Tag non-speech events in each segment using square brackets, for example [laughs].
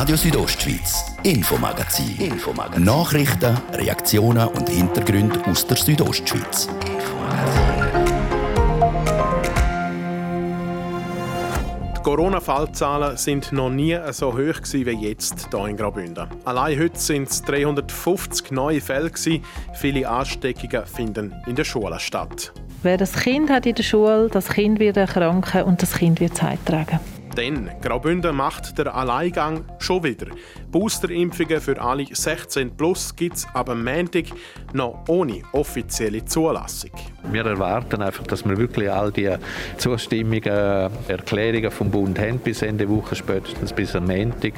Radio Südostschweiz, Infomagazin. Infomagazin. Nachrichten, Reaktionen und Hintergründe aus der Südostschweiz. Die Corona-Fallzahlen sind noch nie so hoch wie jetzt hier in Graubünden. Allein heute sind es 350 neue Fälle. Viele Ansteckungen finden in der Schule statt. Wer das Kind hat in der Schule, das Kind wird erkranken und das Kind wird Zeit tragen. Denn Graubünden macht der Alleingang schon wieder. Boosterimpfungen für alle 16 plus gibt es ab Montag noch ohne offizielle Zulassung. Wir erwarten einfach, dass wir wirklich all die Zustimmungen, Erklärungen vom Bund haben bis Ende Woche, spätestens bis am Montag,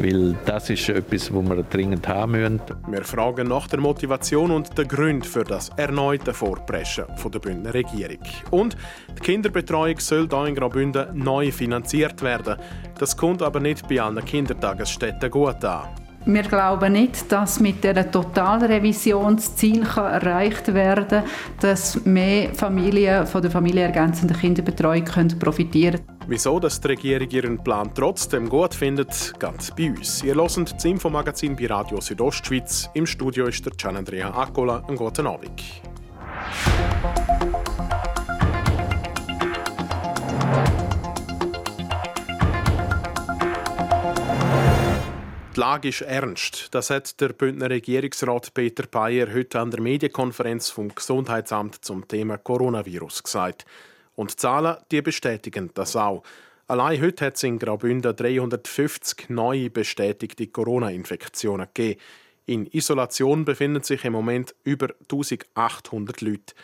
weil das ist etwas, was wir dringend haben müssen. Wir fragen nach der Motivation und den Gründen für das erneute Vorpreschen der Bündner Regierung. Und die Kinderbetreuung soll hier in Graubünden neu finanziert werden. Das kommt aber nicht bei allen Kindertagesstätten gut an. Wir glauben nicht, dass mit der Totalrevision das Ziel erreicht werden kann, dass mehr Familien von der familienergänzenden Kinderbetreuung profitieren können. Wieso dass die Regierung ihren Plan trotzdem gut findet, ganz bei uns. Ihr hört das Infomagazin bei Radio Südostschweiz. Im Studio ist der Gian Andrea Accola. Einen guten Abend. Die Lage ist ernst. Das hat der Bündner Regierungsrat Peter Bayer heute an der Medienkonferenz vom Gesundheitsamt zum Thema Coronavirus gesagt. Und die Zahlen die bestätigen das auch. Allein heute hat es in Graubünden 350 neue bestätigte Corona-Infektionen gegeben. In Isolation befinden sich im Moment über 1800 Leute.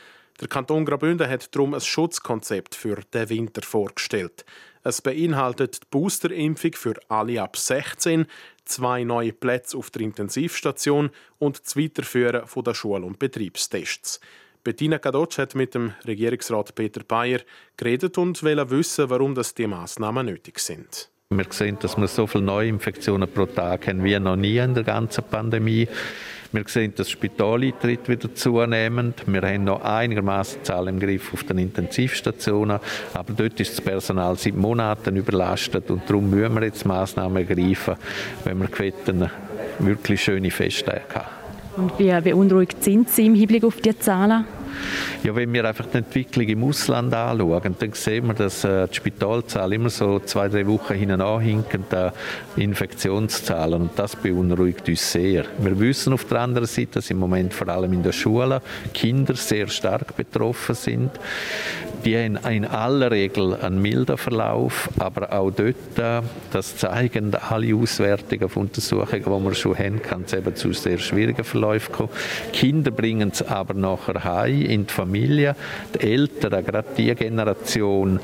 Der Kanton Graubünden hat darum ein Schutzkonzept für den Winter vorgestellt. Es beinhaltet die Boosterimpfung für alle ab 16, zwei neue Plätze auf der Intensivstation und das Weiterführen der Schul- und Betriebstests. Bettina Kadotsch hat mit dem Regierungsrat Peter Bayer geredet und will wissen, warum das die Maßnahmen nötig sind. Wir sehen, dass wir so viele Neuinfektionen pro Tag haben wie noch nie in der ganzen Pandemie. Wir sehen, dass Spitaleintritt wieder zunehmend. Wir haben noch einigermaßen Zahl im Griff auf den Intensivstationen, aber dort ist das Personal seit Monaten überlastet und darum müssen wir jetzt Maßnahmen ergreifen, wenn wir Quetten wirklich schöne Festtage haben. Und wie beunruhigt sind Sie im Hinblick auf die Zahlen? Ja, wenn wir einfach die Entwicklung im Ausland anschauen, dann sehen wir, dass äh, die Spitalzahlen immer so zwei, drei Wochen hinten anhinken, die Infektionszahlen. Und das beunruhigt uns sehr. Wir wissen auf der anderen Seite, dass im Moment vor allem in den Schulen Kinder sehr stark betroffen sind. Die haben in aller Regel einen milden Verlauf, aber auch dort, äh, das zeigen alle Auswertungen von Untersuchungen, die wir schon haben, kann es eben zu sehr schwierigen Verläufen kommen. Kinder bringen es aber nachher heim in die Familie. Die Eltern, gerade die Generation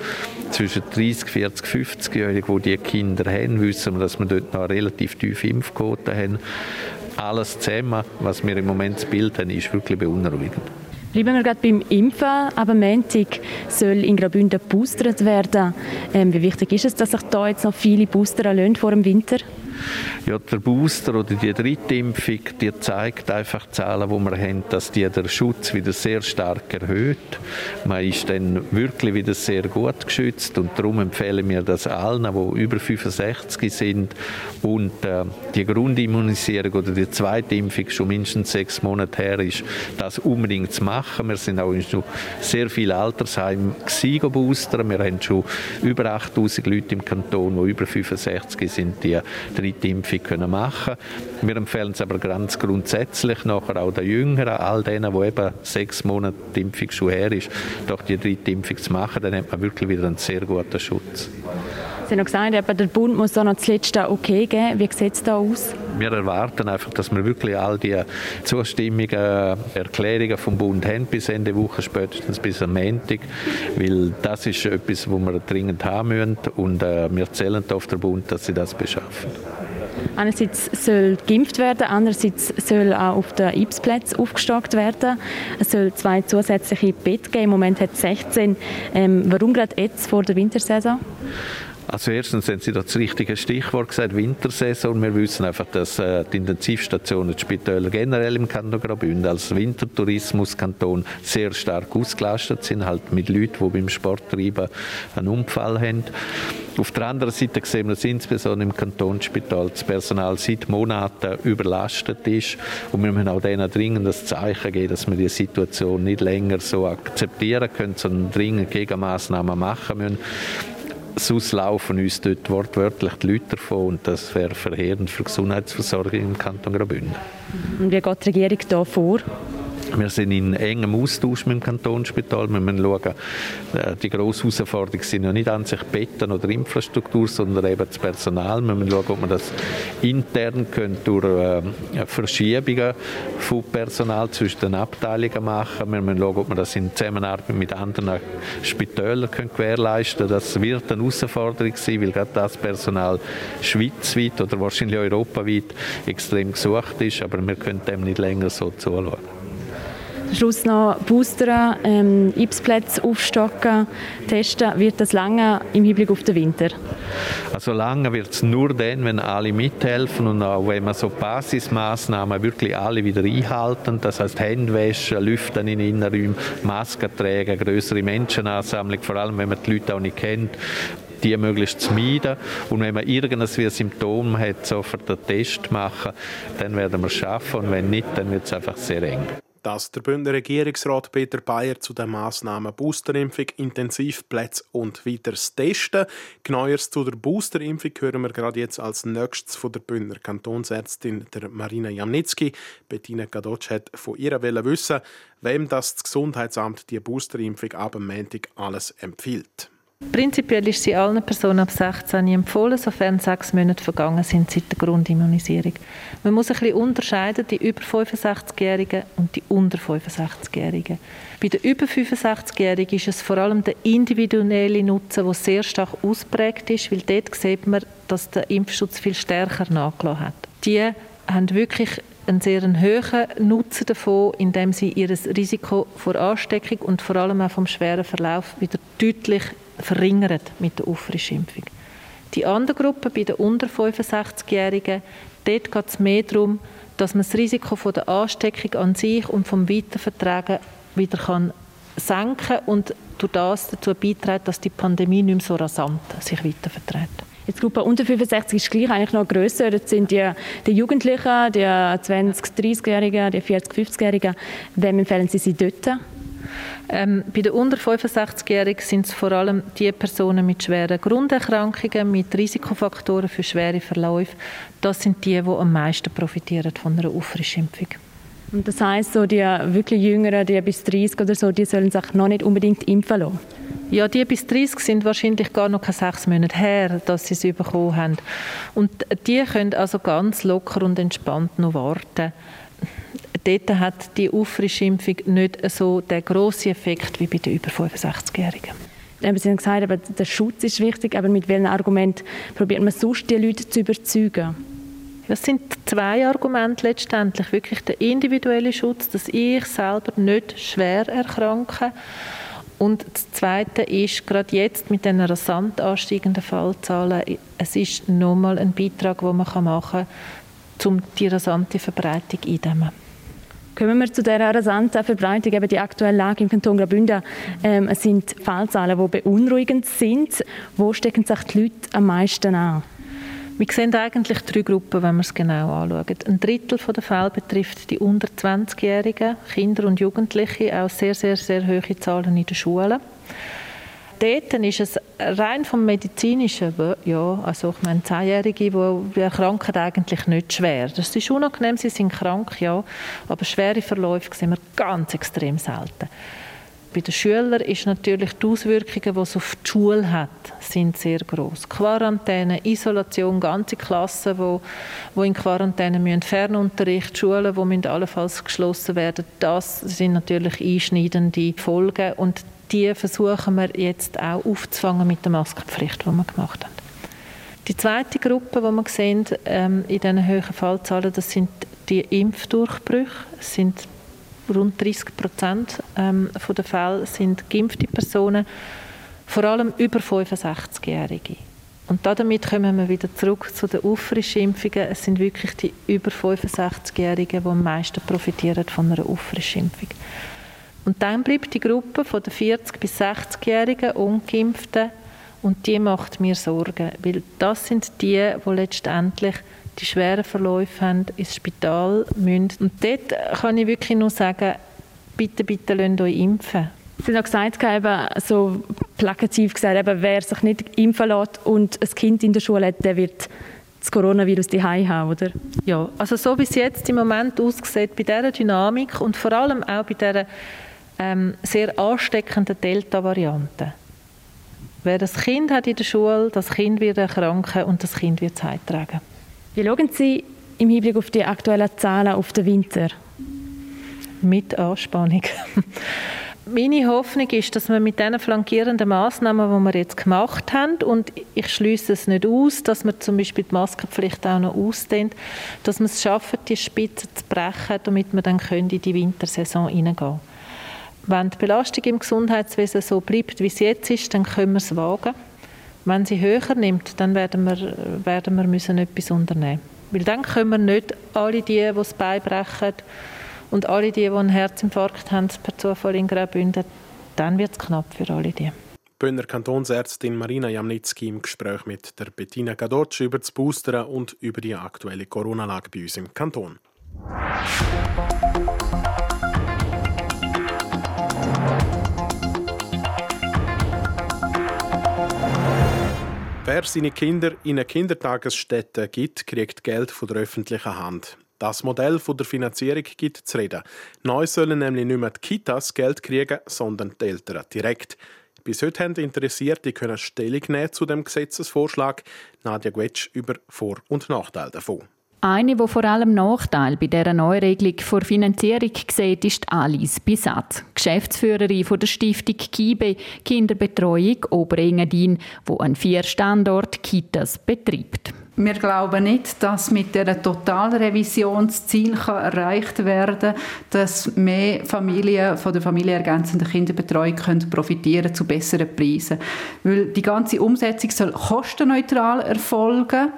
zwischen 30, 40, 50-Jährigen, die diese Kinder haben, wissen wir, dass wir dort noch relativ tiefe Impfquote haben. Alles zusammen, was wir im Moment zu Bild haben, ist wirklich beunruhigend. Bleiben wir gerade beim Impfen. Aber Montag soll in Graubünden geboostert werden. Ähm, wie wichtig ist es, dass sich da jetzt noch viele Booster vor dem Winter? Ja, der Booster oder die dritte Impfung, die zeigt einfach die Zahlen, die wir haben, dass die den Schutz wieder sehr stark erhöht. Man ist dann wirklich wieder sehr gut geschützt und darum empfehlen wir das allen, die über 65 sind und äh, die Grundimmunisierung oder die zweite Impfung schon mindestens sechs Monate her ist, das unbedingt zu machen. Wir sind auch in schon sehr viele Altersheimen boostern. Wir haben schon über 8000 Leute im Kanton, die über 65 sind, die dritte Impfung können machen können. Wir empfehlen es aber ganz grundsätzlich nachher auch den Jüngeren, all denen, die eben sechs Monate die Impfung schon her ist, doch die dritte Impfung zu machen, dann hat man wirklich wieder einen sehr guten Schutz. Sie haben noch gesagt, der Bund muss da noch das letzte Okay geben. Wie sieht es da aus? Wir erwarten einfach, dass wir wirklich all die Zustimmungen, Erklärungen vom Bund haben bis Ende Woche, spätestens bis am Montag, weil das ist etwas, was wir dringend haben müssen und äh, wir zählen auf den Bund, dass sie das beschaffen. Einerseits soll geimpft werden, andererseits soll auch auf den IPS-Plätzen aufgestockt werden. Es soll zwei zusätzliche Betten geben. Im Moment hat es 16. Ähm, warum gerade jetzt vor der Wintersaison? Also erstens haben Sie das richtige Stichwort gesagt, Wintersaison. Wir wissen einfach, dass äh, die Intensivstationen, die Spitäler generell im Kanton Graubünden als Wintertourismuskanton sehr stark ausgelastet sind, halt mit Leuten, die beim Sporttreiben einen Unfall haben. Auf der anderen Seite sehen wir, dass insbesondere im Kantonsspital das Personal seit Monaten überlastet ist und wir müssen auch denen dringend das Zeichen geben, dass wir die Situation nicht länger so akzeptieren können, sondern dringend Gegenmaßnahmen machen müssen sonst laufen uns dort wortwörtlich die Leute davon und das wäre verheerend für die Gesundheitsversorgung im Kanton Graubünden. Und wie geht die Regierung da vor? Wir sind in engem Austausch mit dem Kantonsspital. Wir müssen schauen, äh, die grosse Herausforderung sind ja nicht an sich Betten oder Infrastruktur, sondern eben das Personal. Wir müssen schauen, ob man das intern können durch äh, Verschiebungen von Personal zwischen den Abteilungen machen. Wir müssen schauen, ob man das in Zusammenarbeit mit anderen Spitälern können gewährleisten können. Das wird eine Herausforderung sein, weil gerade das Personal schweizweit oder wahrscheinlich europaweit extrem gesucht ist. Aber wir können dem nicht länger so zuschauen. Schluss noch boostern, ähm, Impfplätze aufstocken, testen. Wird das lange im Hinblick auf den Winter? Also lange wird es nur dann, wenn alle mithelfen und auch wenn man so Basismaßnahmen wirklich alle wieder einhalten. Das heißt Händewaschen, Lüften in Innenräumen, Masken tragen, größere Menschenansammlung, vor allem wenn man die Leute auch nicht kennt die möglichst zu meiden. Und wenn man irgendein Symptom hat, sofort einen Test machen, dann werden wir es schaffen. Und wenn nicht, dann wird es einfach sehr eng. Das der Bündner Regierungsrat Peter Bayer zu den Massnahmen Boosterimpfung, Intensivplätze und weiteres Testen. Genaueres zu der Boosterimpfung hören wir gerade jetzt als nächstes von der Bündner Kantonsärztin der Marina Jamnitzki. Bettina Gadotsch hat von ihr wissen, wem das, Gesundheitsamt die Boosterimpfung ab Montag alles empfiehlt. Prinzipiell ist sie allen Personen ab 16 empfohlen, sofern sechs Monate vergangen sind seit der Grundimmunisierung. Man muss ein bisschen unterscheiden, die über 65-Jährigen und die unter 65-Jährigen. Bei den über 65-Jährigen ist es vor allem der individuelle Nutzen, der sehr stark ausprägt ist, weil dort sieht man, dass der Impfschutz viel stärker nachgelassen hat. Die haben wirklich einen sehr hohen Nutzen davon, indem sie ihr Risiko vor Ansteckung und vor allem auch vom schweren Verlauf wieder deutlich verringert mit der Auffrischimpfung. Die andere Gruppe, bei den unter 65-Jährigen, dort geht es mehr darum, dass man das Risiko von der Ansteckung an sich und vom Weitervertragen wieder kann senken und durch das dazu beiträgt, dass die Pandemie nicht mehr so rasant sich weiterverträgt. Die Gruppe unter 65 ist gleich eigentlich noch grösser. Das sind die, die Jugendlichen, die 20-, 30-Jährigen, die 40-, 50-Jährigen. Wem empfehlen Sie sie dort? Ähm, bei den unter 65-Jährigen sind es vor allem die Personen mit schweren Grunderkrankungen, mit Risikofaktoren für schwere Verläufe. Das sind die, die am meisten profitieren von einer Auffrischimpfung. Und das heißt, so die wirklich Jüngeren, die bis 30 oder so, die sollen sich noch nicht unbedingt impfen lassen? Ja, die bis 30 sind wahrscheinlich gar noch keine sechs Monate her, dass sie es bekommen haben. Und die können also ganz locker und entspannt noch warten dort hat die Auffrischimpfung nicht so den grossen Effekt wie bei den über 65-Jährigen. Sie haben gesagt, aber der Schutz ist wichtig, aber mit welchem Argument probiert man sonst die Leute zu überzeugen? Das sind zwei Argumente letztendlich. Wirklich der individuelle Schutz, dass ich selber nicht schwer erkranke. Und das Zweite ist, gerade jetzt mit den rasant ansteigenden Fallzahlen, es ist nochmal ein Beitrag, den man machen kann, um die rasante Verbreitung einzudämmen. Kommen wir zu dieser rasanten Verbreitung, eben die aktuelle Lage im Kanton Graubünden. Ähm, sind Fallzahlen, die beunruhigend sind. Wo stecken sich die Leute am meisten an? Wir sehen eigentlich drei Gruppen, wenn wir es genau anschauen. Ein Drittel der Fälle betrifft die unter 20-Jährigen, Kinder und Jugendliche, auch sehr, sehr, sehr hohe Zahlen in den Schulen dort ist es rein vom Medizinischen, ja, also ich meine, Zehnjährige, die erkranken eigentlich nicht schwer. Das ist unangenehm, sie sind krank, ja, aber schwere Verläufe sehen wir ganz extrem selten. Bei den Schülern ist natürlich die Auswirkungen, die es auf die Schule hat, sind sehr groß. Quarantäne, Isolation, ganze Klassen, wo, wo in Quarantäne müssen, Fernunterricht, Schulen, wo müssen allenfalls geschlossen werden. Das sind natürlich einschneidende Folgen und die versuchen wir jetzt auch aufzufangen mit der Maskenpflicht, die wir gemacht haben. Die zweite Gruppe, die wir sehen ähm, in diesen hohen Fallzahlen, das sind die Impfdurchbrüche. Es sind rund 30 Prozent ähm, der Fälle sind geimpfte Personen, vor allem über 65-Jährige. Und damit kommen wir wieder zurück zu den Auffrischimpfungen. Es sind wirklich die über 65-Jährigen, die am meisten profitieren von einer Auffrischimpfung. Und dann bleibt die Gruppe von den 40- bis 60-Jährigen Ungeimpften und die macht mir Sorgen, weil das sind die, die letztendlich die schweren Verläufe haben, ins Spital müssen. Und dort kann ich wirklich nur sagen, bitte, bitte lasst euch impfen. Sie haben gesagt, eben, so plakativ gesagt, eben, wer sich nicht impfen lässt und ein Kind in der Schule hat, der wird das Coronavirus die haben, oder? Ja, also so wie es jetzt im Moment aussieht, bei dieser Dynamik und vor allem auch bei dieser ähm, sehr ansteckenden Delta-Variante. Wer das Kind hat in der Schule, das Kind wird erkranken und das Kind wird Zeit tragen. Wie schauen Sie im Hinblick auf die aktuellen Zahlen auf den Winter? Mit Anspannung. [laughs] Meine Hoffnung ist, dass wir mit diesen flankierenden Massnahmen, die wir jetzt gemacht haben, und ich schließe es nicht aus, dass wir zum Beispiel die Maskenpflicht auch noch ausdehnt, dass wir es schaffen, die Spitze zu brechen, damit wir dann in die Wintersaison hineingehen können. Wenn die Belastung im Gesundheitswesen so bleibt, wie es jetzt ist, dann können wir es wagen. Wenn sie höher nimmt, dann werden wir, werden wir müssen etwas unternehmen Weil dann können wir nicht alle die, die es beibrechen und alle die, die einen Herzinfarkt haben, per Zufall in Graubünden, dann wird es knapp für alle die. Bündner Kantonsärztin Marina Jamnitzki im Gespräch mit der Bettina Gadotsch über das Boostern und über die aktuelle Corona-Lage bei uns im Kanton. Wer seine Kinder in eine Kindertagesstätte gibt, kriegt Geld von der öffentlichen Hand. Das Modell von der Finanzierung gibt zu reden. Neu sollen nämlich nicht mehr die Kitas Geld kriegen, sondern die Eltern direkt. Bis heute haben Interessierte können Stellung nehmen zu dem Gesetzesvorschlag. Nadja Gwetsch über Vor- und Nachteile davon. Eine, die vor allem Nachteil bei dieser Neuregelung vor Finanzierung sieht, ist Alice Bisat, Geschäftsführerin der Stiftung KIBE Kinderbetreuung Oberengadin, wo an vier Standort Kitas betreibt. Wir glauben nicht, dass mit der Totalrevision das Ziel erreicht werden kann, dass mehr Familien von der familienergänzenden Kinderbetreuung können profitieren zu besseren Preisen. Weil die ganze Umsetzung soll kostenneutral erfolgen.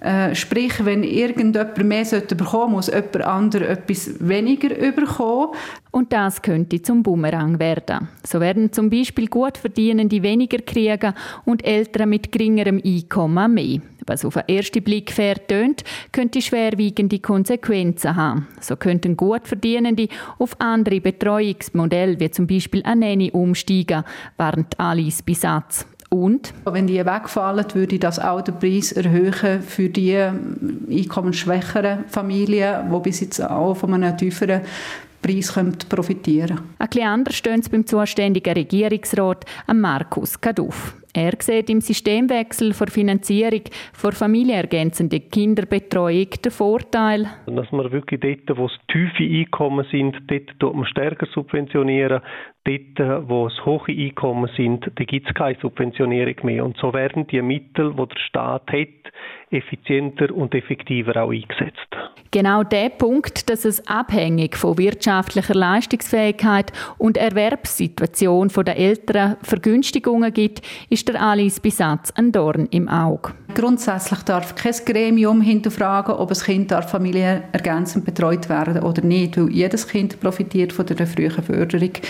Äh, sprich, wenn irgendjemand mehr sollte bekommen, muss jemand anderes etwas weniger bekommen. Und das könnte zum Bumerang werden. So werden zum Beispiel gut Verdienende weniger kriegen und Eltern mit geringerem Einkommen mehr. Was auf den ersten Blick fair tönt, könnte schwerwiegende Konsequenzen haben. So könnten gut Verdienende auf andere Betreuungsmodelle, wie zum Beispiel eine Nanny, umsteigen, warnt Alice Bisatz. Und? Wenn die wegfallen, würde das auch den Preis erhöhen für die einkommensschwächeren Familien, die bis jetzt auch von einem tieferen Preis profitieren können. Ein bisschen anders stehen es beim zuständigen Regierungsrat Markus Kaduff. Er sieht im Systemwechsel für Finanzierung für familienergänzende Kinderbetreuung den Vorteil. Dass man wirklich dort, wo es tiefe Einkommen sind, dort tut man stärker subventionieren. Dort, wo es hohe Einkommen sind, da gibt es keine Subventionierung mehr. Und so werden die Mittel, die der Staat hat, effizienter und effektiver auch eingesetzt. Genau der Punkt, dass es abhängig von wirtschaftlicher Leistungsfähigkeit und Erwerbssituation der Eltern Vergünstigungen gibt, ist der Alice Bisatz ein Dorn im Auge. Grundsätzlich darf kein Gremium hinterfragen, ob ein Kind familienergänzend betreut werden oder nicht, weil jedes Kind profitiert von der frühen Förderung. Die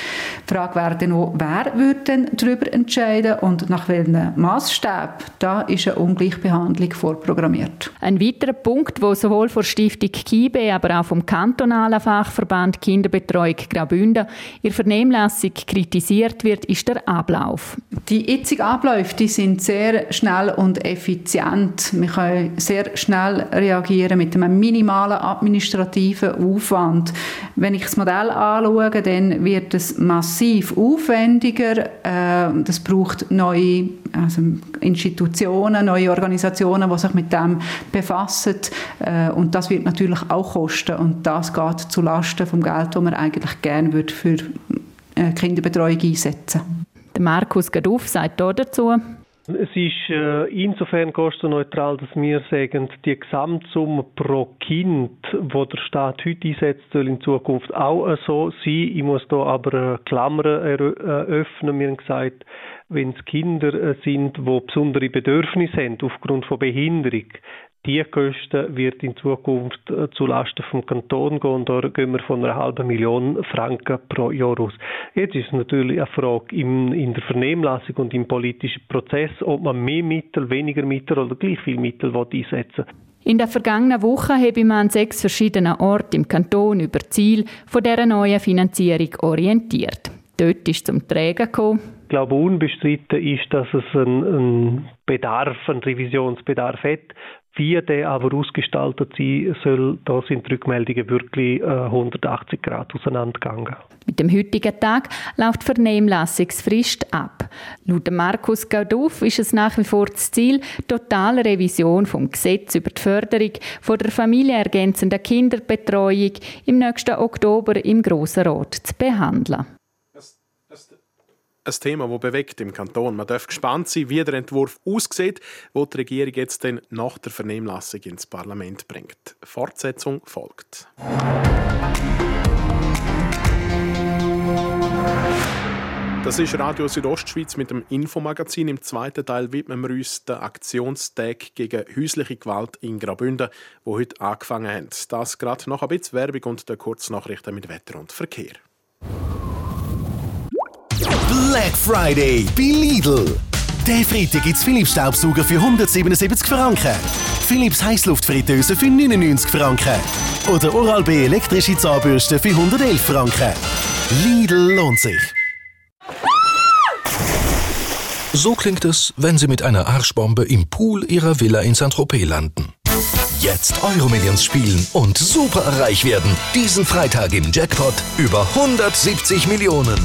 Frage wäre dann auch, wer würde denn darüber entscheiden und nach welchem Maßstab? Da ist eine Ungleichbehandlung vorprogrammiert. Ein weiterer Punkt, wo sowohl von Stiftung KIBE, aber auch vom kantonalen Fachverband Kinderbetreuung Graubünden in Vernehmlassung kritisiert wird, ist der Ablauf. Die jetzigen Abläufe die sind sehr schnell und effizient. Wir können sehr schnell reagieren mit einem minimalen administrativen Aufwand. Wenn ich das Modell anschaue, dann wird es massiv aufwendiger. Äh, das braucht neue also Institutionen, neue Organisationen, die sich mit dem befassen. Äh, und das wird natürlich auch kosten. Und das geht zu Lasten vom Geld, das man eigentlich gerne für äh, Kinderbetreuung einsetzen würde. Markus Gaduff sagt dazu. Es ist äh, insofern kostenneutral, dass wir sagen, die Gesamtsumme pro Kind, wo der Staat heute einsetzt, soll in Zukunft auch so sein. Ich muss da aber eine Klammer äh, öffnen. Wir haben gesagt, wenn es Kinder äh, sind, die besondere Bedürfnisse haben aufgrund von Behinderung, die Kosten wird in Zukunft äh, zulasten vom Kanton gehen. Da gehen wir von einer halben Million Franken pro Jahr aus. Jetzt ist natürlich eine Frage in der Vernehmlassung und im politischen Prozess, ob man mehr Mittel, weniger Mittel oder gleich viel Mittel einsetzen will. In der vergangenen Woche habe man an sechs verschiedenen Orten im Kanton über Ziel von dieser neuen Finanzierung orientiert. Dort ist zum Trägen gekommen. Ich glaube, unbestritten ist, dass es einen Bedarf, einen Revisionsbedarf hat. Wie der aber ausgestaltet sein soll, da sind die Rückmeldungen wirklich 180 äh, Grad auseinandergegangen. Mit dem heutigen Tag läuft die Vernehmlassungsfrist ab. Laut Markus Gauduff ist es nach wie vor das Ziel, totale Revision vom Gesetz über die Förderung von der familienergänzenden Kinderbetreuung im nächsten Oktober im Grossen Rat zu behandeln ein Thema, das bewegt im Kanton. Man darf gespannt sein, wie der Entwurf aussieht, wo die Regierung jetzt dann nach der Vernehmlassung ins Parlament bringt. Fortsetzung folgt. Das ist Radio Südostschweiz mit dem Infomagazin. Im zweiten Teil widmen wir uns den Aktionstag gegen häusliche Gewalt in Graubünden, wo heute angefangen haben. Das gerade noch ein bisschen Werbung und der Kurznachrichten mit Wetter und Verkehr. Black Friday bei Lidl. Der Freitag gibt es Philips Staubsauger für 177 Franken. Philips Heißluftfritteuse für 99 Franken. Oder Oral-B elektrische Zahnbürste für 111 Franken. Lidl lohnt sich. So klingt es, wenn Sie mit einer Arschbombe im Pool Ihrer Villa in Saint-Tropez landen. Jetzt Euromillions spielen und super reich werden. Diesen Freitag im Jackpot über 170 Millionen.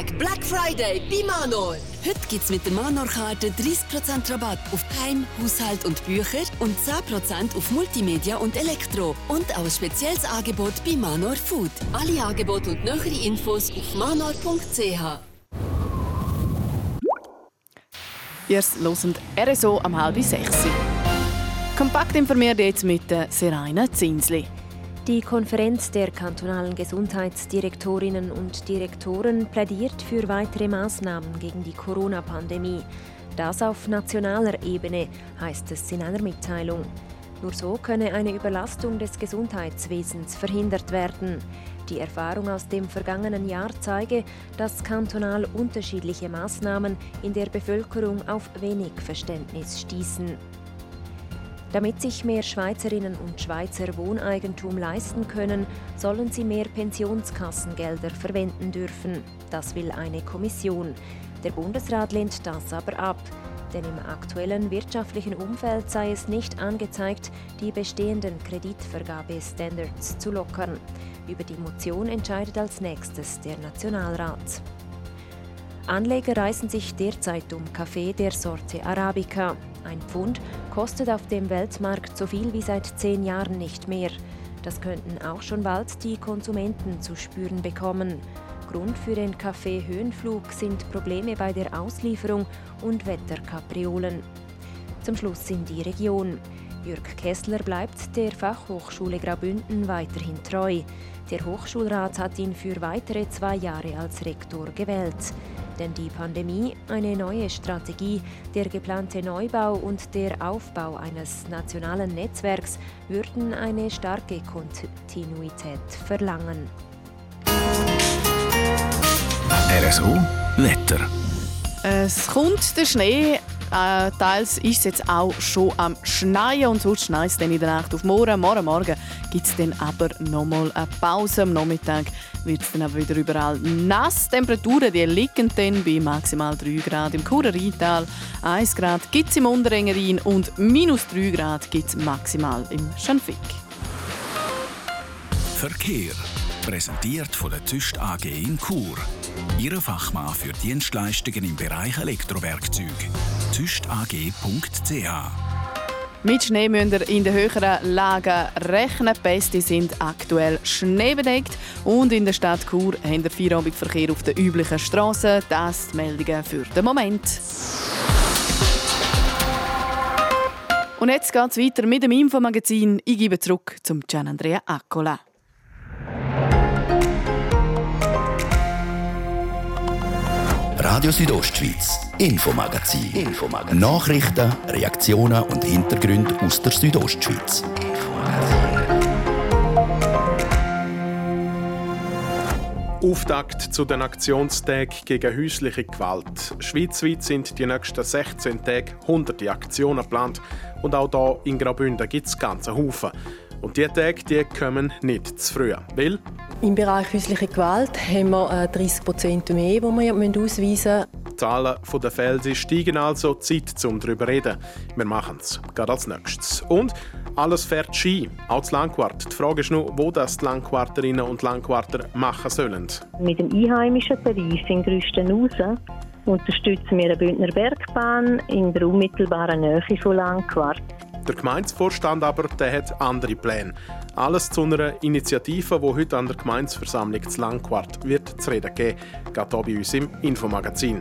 Tag Black Friday bei Manor. Heute gibt es mit der Manor-Karte 30% Rabatt auf Heim, Haushalt und Bücher und 10% auf Multimedia und Elektro. Und auch ein spezielles Angebot bei Manor Food. Alle Angebote und nähere Infos auf manor.ch. Ihr hört RSO am halb sechs. Kompakt informiert jetzt mit Seraina Zinsli. Die Konferenz der kantonalen Gesundheitsdirektorinnen und Direktoren plädiert für weitere Maßnahmen gegen die Corona-Pandemie. Das auf nationaler Ebene, heißt es in einer Mitteilung. Nur so könne eine Überlastung des Gesundheitswesens verhindert werden. Die Erfahrung aus dem vergangenen Jahr zeige, dass kantonal unterschiedliche Maßnahmen in der Bevölkerung auf wenig Verständnis stießen. Damit sich mehr Schweizerinnen und Schweizer Wohneigentum leisten können, sollen sie mehr Pensionskassengelder verwenden dürfen. Das will eine Kommission. Der Bundesrat lehnt das aber ab. Denn im aktuellen wirtschaftlichen Umfeld sei es nicht angezeigt, die bestehenden Kreditvergabestandards zu lockern. Über die Motion entscheidet als nächstes der Nationalrat. Anleger reißen sich derzeit um Kaffee der Sorte Arabica. Ein Pfund kostet auf dem Weltmarkt so viel wie seit zehn Jahren nicht mehr. Das könnten auch schon bald die Konsumenten zu spüren bekommen. Grund für den Kaffee-Höhenflug sind Probleme bei der Auslieferung und Wetterkapriolen. Zum Schluss in die Region. Jörg Kessler bleibt der Fachhochschule Graubünden weiterhin treu. Der Hochschulrat hat ihn für weitere zwei Jahre als Rektor gewählt denn die Pandemie, eine neue Strategie, der geplante Neubau und der Aufbau eines nationalen Netzwerks würden eine starke Kontinuität verlangen. RSO Wetter. Es kommt der Schnee äh, teils ist es jetzt auch schon am Schneien und sonst schneit es dann in der Nacht auf morgen. Morgen Morgen gibt es dann aber nochmal eine Pause. Am Nachmittag wird es dann aber wieder überall nass. Temperaturen die liegen dann bei maximal 3 Grad im Churer Rheintal, 1 Grad gibt es im Unterengerin und minus 3 Grad gibt es maximal im Schanfig. Verkehr präsentiert von der Tüst AG in Chur. Ihre Fachmann für Dienstleistungen im Bereich Elektrowerkzeug. tüstag.ch mit Schnee müsst ihr in den höheren Lagen rechnen. Die Beste sind aktuell schneebedeckt. Und in der Stadt Chur haben wir Feierabendverkehr auf den üblichen Strassen. Das die Meldungen für den Moment. Und jetzt geht es weiter mit dem Infomagazin. Ich gebe zurück zum Gian Andrea Accola. Radio Südostschweiz, Infomagazin. Infomagazin. Nachrichten, Reaktionen und Hintergründe aus der Südostschweiz. Auftakt zu den Aktionstagen gegen häusliche Gewalt. Schweizweit sind die nächsten 16 Tage hunderte Aktionen geplant und auch hier in Graubünden gibt es ganze Haufen. Und diese Tage die kommen nicht zu früh. Weil Im Bereich häusliche Gewalt haben wir 30 äh, Prozent mehr, die wir ausweisen müssen. Die Zahlen der Fälle steigen also. Zeit, um darüber zu reden. Wir machen es. Gerade als nächstes. Und alles fährt Ski, auch das Langquart. Die Frage ist nur, wo das die Langquarterinnen und Langquarter machen sollen. Mit dem einheimischen Tarif in Grüstenhausen unterstützen wir eine Bündner Bergbahn in der unmittelbaren Nähe von Langquart. Der Gemeindevorstand aber der hat andere Pläne. Alles zu einer Initiative, die heute an der Gemeindeversammlung zu Langquart wird zu reden geben. Geht hier bei uns im Infomagazin.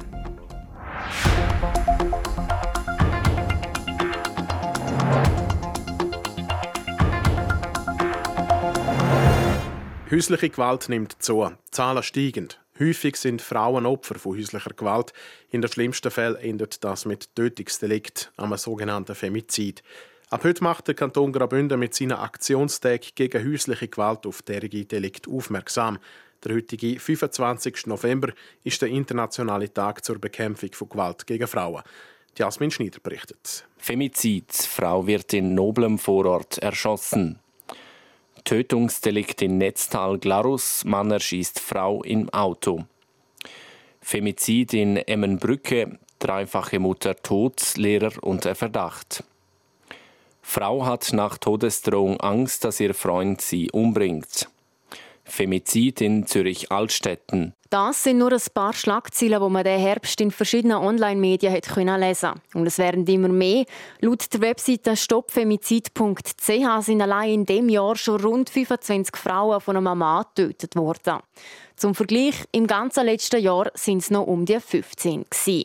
Häusliche Gewalt nimmt zu, Zahlen steigen. Häufig sind Frauen Opfer von häuslicher Gewalt. In den schlimmsten Fällen endet das mit Tötungsdelikt, einem sogenannten Femizid. Ab heute macht der Kanton Graubünden mit seinen Aktionstag gegen häusliche Gewalt auf derige Delikt aufmerksam. Der heutige 25. November ist der internationale Tag zur Bekämpfung von Gewalt gegen Frauen. Jasmin Schneider berichtet. Femizid. Frau wird in noblem Vorort erschossen. Tötungsdelikt in Netztal Glarus, Mann erschießt Frau im Auto. Femizid in Emmenbrücke, dreifache Mutter tot, Lehrer unter Verdacht. Frau hat nach Todesdrohung Angst, dass ihr Freund sie umbringt. Femizid in Zürich-Altstetten. Das sind nur ein paar Schlagzeilen, die man den Herbst in verschiedenen Online-Medien lesen konnte. Und es werden immer mehr. Laut der Webseite stoppfemizid.ch sind allein in diesem Jahr schon rund 25 Frauen von einem Mann getötet worden. Zum Vergleich, im ganzen letzten Jahr sind es noch um die 15 gewesen.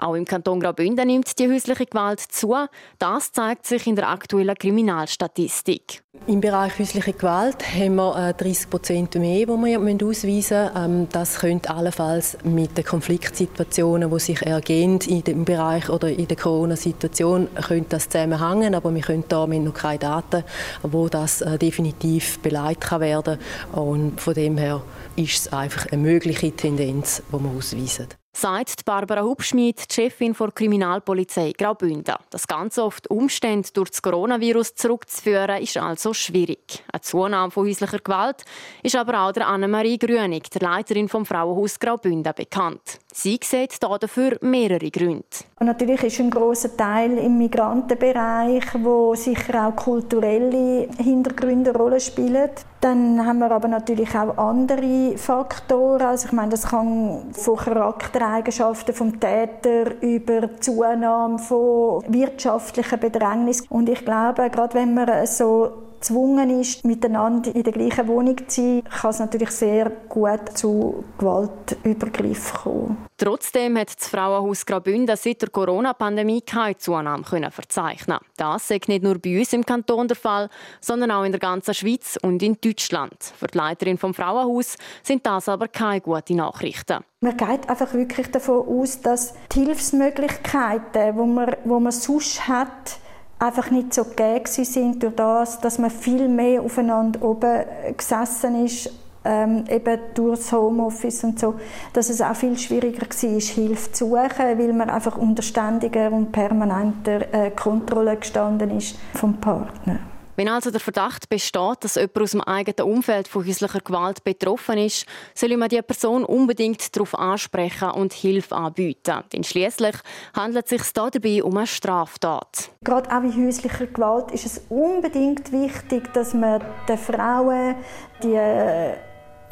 Auch im Kanton Graubünden nimmt die häusliche Gewalt zu. Das zeigt sich in der aktuellen Kriminalstatistik. Im Bereich häusliche Gewalt haben wir 30 äh, Prozent mehr, die wir ausweisen müssen. Ähm, das könnte allenfalls mit den Konfliktsituationen, die sich ergeben in Bereich oder in der Corona-Situation, könnte zusammenhängen. Aber wir können da noch keine Daten, wo das äh, definitiv beleidigt kann werden. Und von dem her ist es einfach eine mögliche Tendenz, die wir ausweisen sagt Barbara Hubschmid, Chefin der Kriminalpolizei Graubünden. Das auf die Umstände durch das Coronavirus zurückzuführen, ist also schwierig. Eine Zunahme von häuslicher Gewalt ist aber auch der Annemarie Grünig, der Leiterin vom Frauenhaus Graubünden, bekannt. Sie sieht dafür mehrere Gründe. Natürlich ist ein großer Teil im Migrantenbereich, wo sicher auch kulturelle Hintergründe eine Rolle spielen. Dann haben wir aber natürlich auch andere Faktoren. Also ich meine, das kann von Charaktereigenschaften vom Täter über Zunahme von wirtschaftlichen Bedrängnis. Und ich glaube, gerade wenn man so gezwungen ist, miteinander in der gleichen Wohnung zu sein, kann es natürlich sehr gut zu Gewaltübergriffen kommen. Trotzdem hat das Frauenhaus Graubünden seit der Corona-Pandemie keine Zunahme können verzeichnen. Das ist nicht nur bei uns im Kanton der Fall, sondern auch in der ganzen Schweiz und in Deutschland. Für die Leiterin vom Frauenhaus sind das aber keine guten Nachrichten. Man geht einfach wirklich davon aus, dass die Hilfsmöglichkeiten, die man, die man sonst hat, einfach nicht so gegeben sind durch das, dass man viel mehr aufeinander oben gesessen ist, ähm, eben durch das Homeoffice und so, dass es auch viel schwieriger war, Hilfe zu suchen, weil man einfach unter ständiger und permanenter äh, Kontrolle gestanden ist vom Partner. Wenn also der Verdacht besteht, dass jemand aus dem eigenen Umfeld von häuslicher Gewalt betroffen ist, soll man die Person unbedingt darauf ansprechen und Hilfe anbieten. Denn schließlich handelt es sich dabei um eine Straftat. Gerade auch bei häuslicher Gewalt ist es unbedingt wichtig, dass man den Frauen die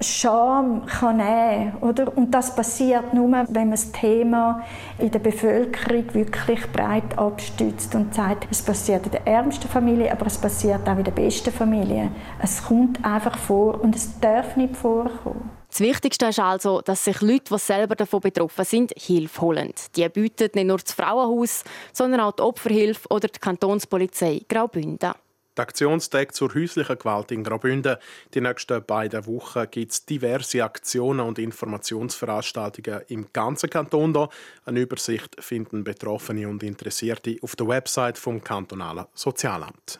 Scham kann nehmen oder? Und das passiert nur, wenn man das Thema in der Bevölkerung wirklich breit abstützt und sagt, es passiert in der ärmsten Familie, aber es passiert auch in der besten Familie. Es kommt einfach vor und es darf nicht vorkommen. Das Wichtigste ist also, dass sich Leute, die selber davon betroffen sind, Hilfe holen. Die bieten nicht nur das Frauenhaus, sondern auch die Opferhilfe oder die Kantonspolizei Graubünden. Der Aktionstag zur häuslichen Gewalt in Graubünden. Die nächsten beiden Wochen gibt es diverse Aktionen und Informationsveranstaltungen im ganzen Kanton. Da. Eine Übersicht finden Betroffene und Interessierte auf der Website vom kantonalen Sozialamt.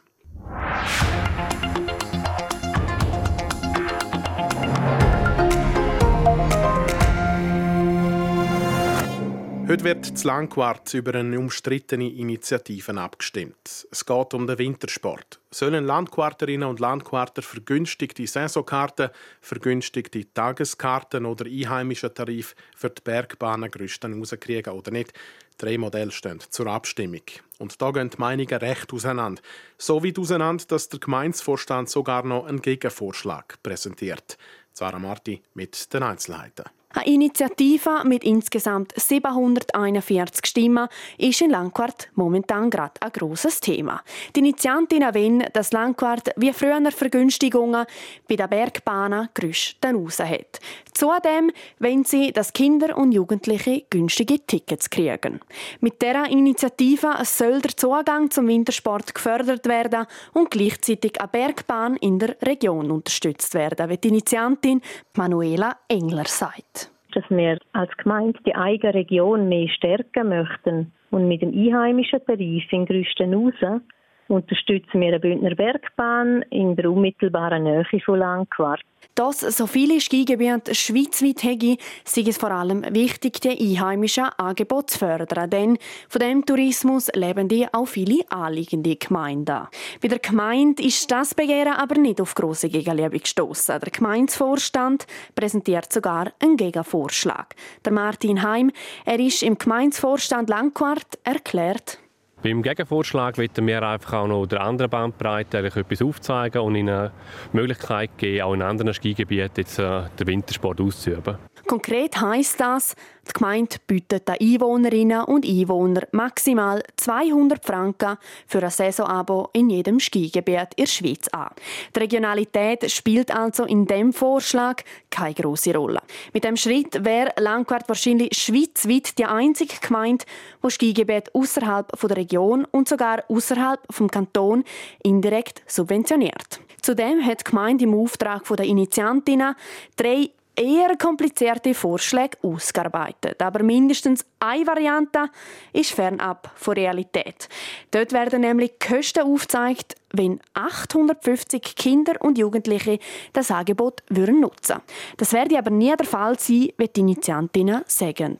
Heute wird zu Langquart über eine umstrittene Initiative abgestimmt. Es geht um den Wintersport. Sollen Landquarterinnen und Landquarter vergünstigte Saisonkarten, vergünstigte Tageskarten oder einheimische Tarif für die Bergbahnengerüste rauskriegen oder nicht? Drei Modelle stehen zur Abstimmung. Und da gehen die Meinungen recht auseinander. So weit auseinander, dass der Gemeinsvorstand sogar noch einen Gegenvorschlag präsentiert. Sarah Marti mit den Einzelheiten. Eine Initiative mit insgesamt 741 Stimmen ist in Langquart momentan gerade ein grosses Thema. Die Initiantinnen wollen, dass Langquart wie früher Vergünstigungen bei den Bergbahnen Gerüste raus hat. Zudem wollen sie, dass Kinder und Jugendliche günstige Tickets kriegen. Mit dieser Initiative soll der Zugang zum Wintersport gefördert werden und gleichzeitig eine Bergbahn in der Region unterstützt werden, wie die Initiantin Manuela Engler sagt dass wir als Gemeinde die eigene Region mehr stärken möchten. Und mit dem einheimischen Tarif in Grüstenhausen unterstützen wir eine Bündner Bergbahn in der unmittelbaren Nähe von Langquart. Dass so viele Skigebiete schweizweit haben, sei es vor allem wichtig, die einheimischen Angebote zu fördern, denn von dem Tourismus leben die auch viele anliegende Gemeinden. Bei der Gemeinde ist das Begehren aber nicht auf grosse Gegenliebe gestoßen. Der Gemeindevorstand präsentiert sogar einen Gegenvorschlag. Der Martin Heim, er ist im Gemeindevorstand Langquart, erklärt, beim Gegenvorschlag wollten wir einfach auch noch der anderen Bandbreite etwas aufzeigen und ihnen die Möglichkeit geben, auch in anderen Skigebieten jetzt, äh, den Wintersport auszuüben. Konkret heisst das, die Gemeinde bietet den Einwohnerinnen und Einwohnern maximal 200 Franken für ein Saisonabo in jedem Skigebiet in der Schweiz an. Die Regionalität spielt also in dem Vorschlag keine große Rolle. Mit dem Schritt wäre Langquart wahrscheinlich schweizweit die einzige Gemeinde, die Skigebiet außerhalb der Region und sogar außerhalb vom Kanton indirekt subventioniert. Zudem hat die Gemeinde im Auftrag der Initiantinnen drei eher komplizierte Vorschläge ausgearbeitet. Aber mindestens eine Variante ist fernab von Realität. Dort werden nämlich Kosten aufgezeigt, wenn 850 Kinder und Jugendliche das Angebot würden nutzen Das werde aber nie der Fall sein, wie die Initiantinnen sagen.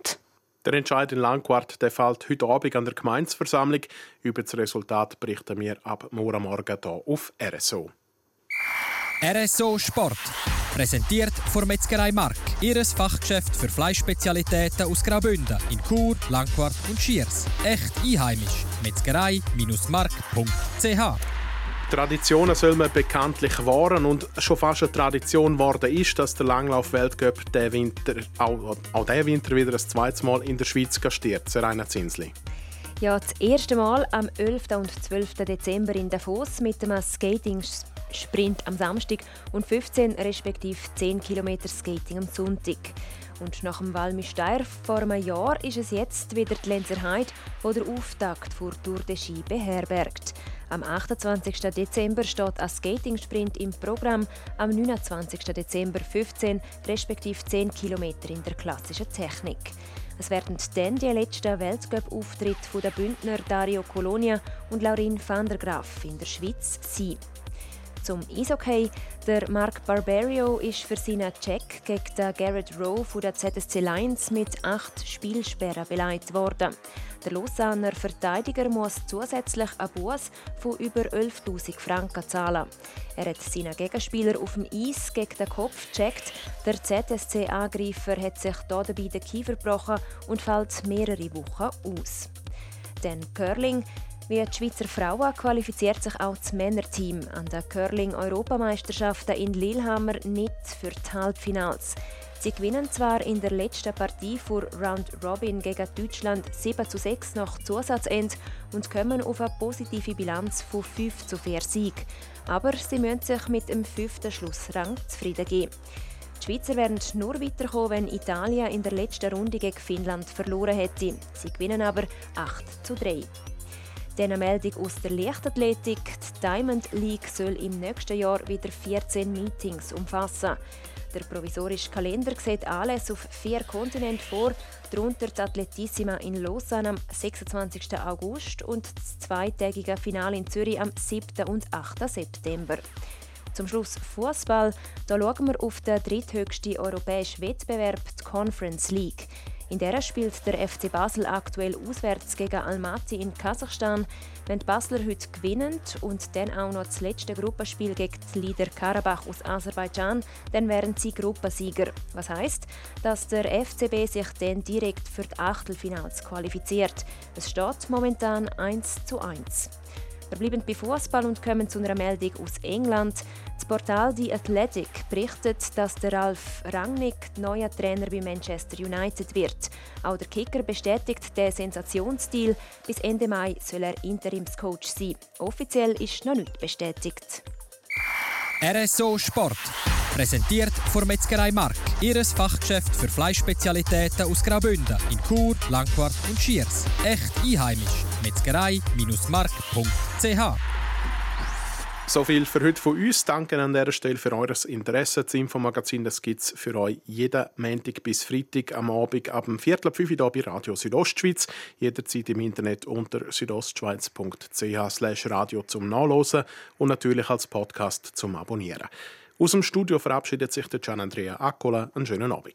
Der Entscheid in Langquart der fällt heute Abend an der Gemeinsversammlung. Über das Resultat berichten wir ab morgen Morgen hier auf RSO. RSO Sport. Präsentiert von Metzgerei Mark. Ihres Fachgeschäft für Fleischspezialitäten aus Graubünden in Chur, Langquart und Schiers. Echt einheimisch. Metzgerei-mark.ch Traditionen soll man bekanntlich wahren und schon fast eine Tradition geworden ist, dass der Langlauf-Weltcup Winter, auch, auch der Winter wieder das zweite Mal in der Schweiz gastiert. Serena Zinsli. Ja, das erste Mal am 11. und 12. Dezember in Davos mit dem Skating Sprint am Samstag und 15 respektive 10 km Skating am Sonntag. Und nach dem Walmisteier vor einem Jahr ist es jetzt wieder die Lenzerheide, wo der Auftakt vor Tour de Ski beherbergt. Am 28. Dezember steht ein Skating-Sprint im Programm, am 29. Dezember 15 respektive 10 km in der klassischen Technik. Es werden dann die letzten Weltcup-Auftritte der Bündner Dario Colonia und Laurin van der Graaf in der Schweiz sein. Zum Eishockey. Der Mark Barberio ist für seinen Check gegen den Garrett Rowe von der ZSC Lions mit acht Spielsperren beleidigt worden. Der Lausanner Verteidiger muss zusätzlich einen Buß von über 11.000 Franken zahlen. Er hat seinen Gegenspieler auf dem Eis gegen den Kopf gecheckt. Der ZSC-Angreifer hat sich dabei den Kiefer gebrochen und fällt mehrere Wochen aus. Dann Curling. Wie die Schweizer Frauen qualifiziert sich auch das Männerteam an den Curling-Europameisterschaften in Lillehammer nicht für die Halbfinals. Sie gewinnen zwar in der letzten Partie vor Round Robin gegen Deutschland 7 zu 6 nach Zusatzend und kommen auf eine positive Bilanz von 5 zu 4 Sieg. Aber sie müssen sich mit dem fünften Schlussrang zufrieden geben. Die Schweizer werden nur weiterkommen, wenn Italien in der letzten Runde gegen Finnland verloren hätte. Sie gewinnen aber 8 zu 3. Dann eine Meldung aus der Leichtathletik. Die Diamond League soll im nächsten Jahr wieder 14 Meetings umfassen. Der provisorische Kalender sieht alles auf vier Kontinenten vor, darunter die Atletissima in Lausanne am 26. August und das zweitägige Finale in Zürich am 7. und 8. September. Zum Schluss Fußball. Da schauen wir auf den dritthöchsten europäischen Wettbewerb, die Conference League. In der spielt der FC Basel aktuell auswärts gegen Almaty in Kasachstan. Wenn die Basler heute gewinnen und dann auch noch das letzte Gruppenspiel gegen die Leader Karabach aus Aserbaidschan, dann wären sie Gruppensieger. Was heißt, dass der FCB sich dann direkt für die Achtelfinals qualifiziert. Es steht momentan 1 zu 1. Wir bleiben bei Fußball und kommen zu einer Meldung aus England. Das Portal The Athletic berichtet, dass der Ralf Rangnick neuer Trainer bei Manchester United wird. Auch der Kicker bestätigt den Sensationsstil. Bis Ende Mai soll er Interimscoach sein. Offiziell ist noch nicht bestätigt. RSO Sport. Präsentiert von Metzgerei Mark. Ihres Fachgeschäft für Fleischspezialitäten aus Graubünden in Chur, Langquart und Schiers. Echt einheimisch. Metzgerei-mark.ch so viel für heute von uns. Danke an dieser Stelle für eures Interesse. Das Infomagazin gibt es für euch jeden Montag bis Freitag am Abend ab dem Viertel 5 Uhr bei Radio Südostschweiz. Jederzeit im Internet unter südostschweiz.ch radio zum Nachlesen und natürlich als Podcast zum Abonnieren. Aus dem Studio verabschiedet sich der Gian Andrea Accola. Einen schönen Abend.